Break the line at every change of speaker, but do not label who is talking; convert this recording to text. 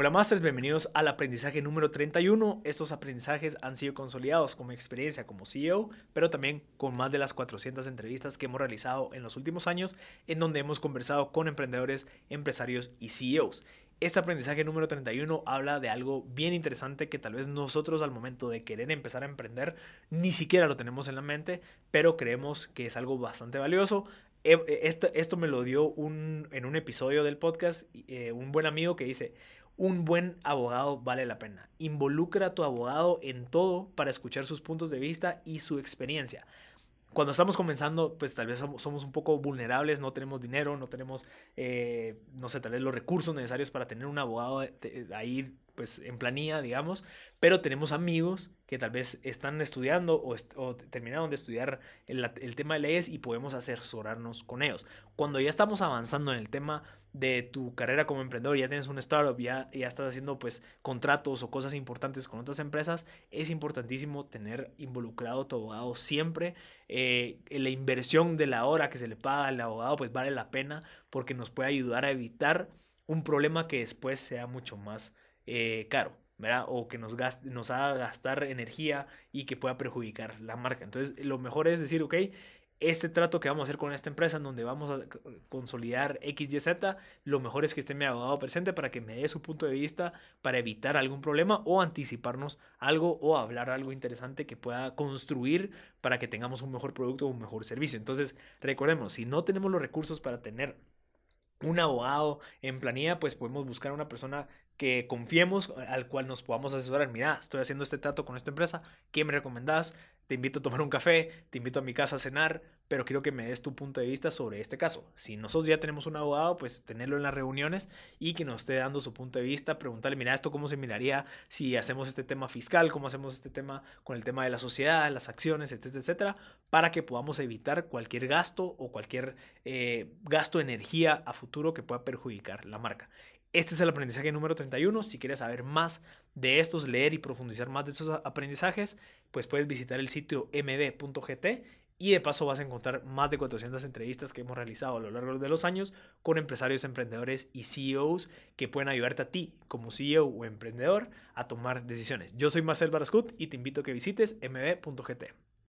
Hola Masters, bienvenidos al aprendizaje número 31. Estos aprendizajes han sido consolidados con mi experiencia como CEO, pero también con más de las 400 entrevistas que hemos realizado en los últimos años, en donde hemos conversado con emprendedores, empresarios y CEOs. Este aprendizaje número 31 habla de algo bien interesante que tal vez nosotros al momento de querer empezar a emprender ni siquiera lo tenemos en la mente, pero creemos que es algo bastante valioso. Esto, esto me lo dio un, en un episodio del podcast eh, un buen amigo que dice, un buen abogado vale la pena. Involucra a tu abogado en todo para escuchar sus puntos de vista y su experiencia. Cuando estamos comenzando, pues tal vez somos, un poco vulnerables, no tenemos dinero, no tenemos, eh, no sé, tal vez los recursos necesarios para tener un abogado ahí pues en planilla, digamos, pero tenemos amigos que tal vez están estudiando o, terminaron de estudiar el, tema de leyes y podemos asesorarnos con ellos. Cuando ya estamos avanzando en el tema de tu carrera como emprendedor, ya tienes un startup, ya, ya estás haciendo pues contratos o cosas importantes con otras empresas, es importantísimo tener involucrado a tu abogado siempre. Eh, la inversión de la hora que se le paga al abogado pues vale la pena porque nos puede ayudar a evitar un problema que después sea mucho más eh, caro, ¿verdad? O que nos, nos haga gastar energía y que pueda perjudicar la marca. Entonces, lo mejor es decir, ok, este trato que vamos a hacer con esta empresa en donde vamos a consolidar X, Y, Z, lo mejor es que esté mi abogado presente para que me dé su punto de vista para evitar algún problema o anticiparnos algo o hablar algo interesante que pueda construir para que tengamos un mejor producto o un mejor servicio. Entonces, recordemos, si no tenemos los recursos para tener un abogado en planilla, pues podemos buscar a una persona que confiemos, al cual nos podamos asesorar. Mira, estoy haciendo este trato con esta empresa, ¿qué me recomendás? Te invito a tomar un café, te invito a mi casa a cenar, pero quiero que me des tu punto de vista sobre este caso. Si nosotros ya tenemos un abogado, pues tenerlo en las reuniones y que nos esté dando su punto de vista, preguntarle, mira, esto cómo se miraría si hacemos este tema fiscal, cómo hacemos este tema con el tema de la sociedad, las acciones, etcétera, etcétera, para que podamos evitar cualquier gasto o cualquier eh, gasto de energía a futuro que pueda perjudicar la marca. Este es el aprendizaje número 31. Si quieres saber más de estos, leer y profundizar más de estos aprendizajes, pues puedes visitar el sitio mb.gt y de paso vas a encontrar más de 400 entrevistas que hemos realizado a lo largo de los años con empresarios, emprendedores y CEOs que pueden ayudarte a ti como CEO o emprendedor a tomar decisiones. Yo soy Marcel Barascut y te invito a que visites mb.gt.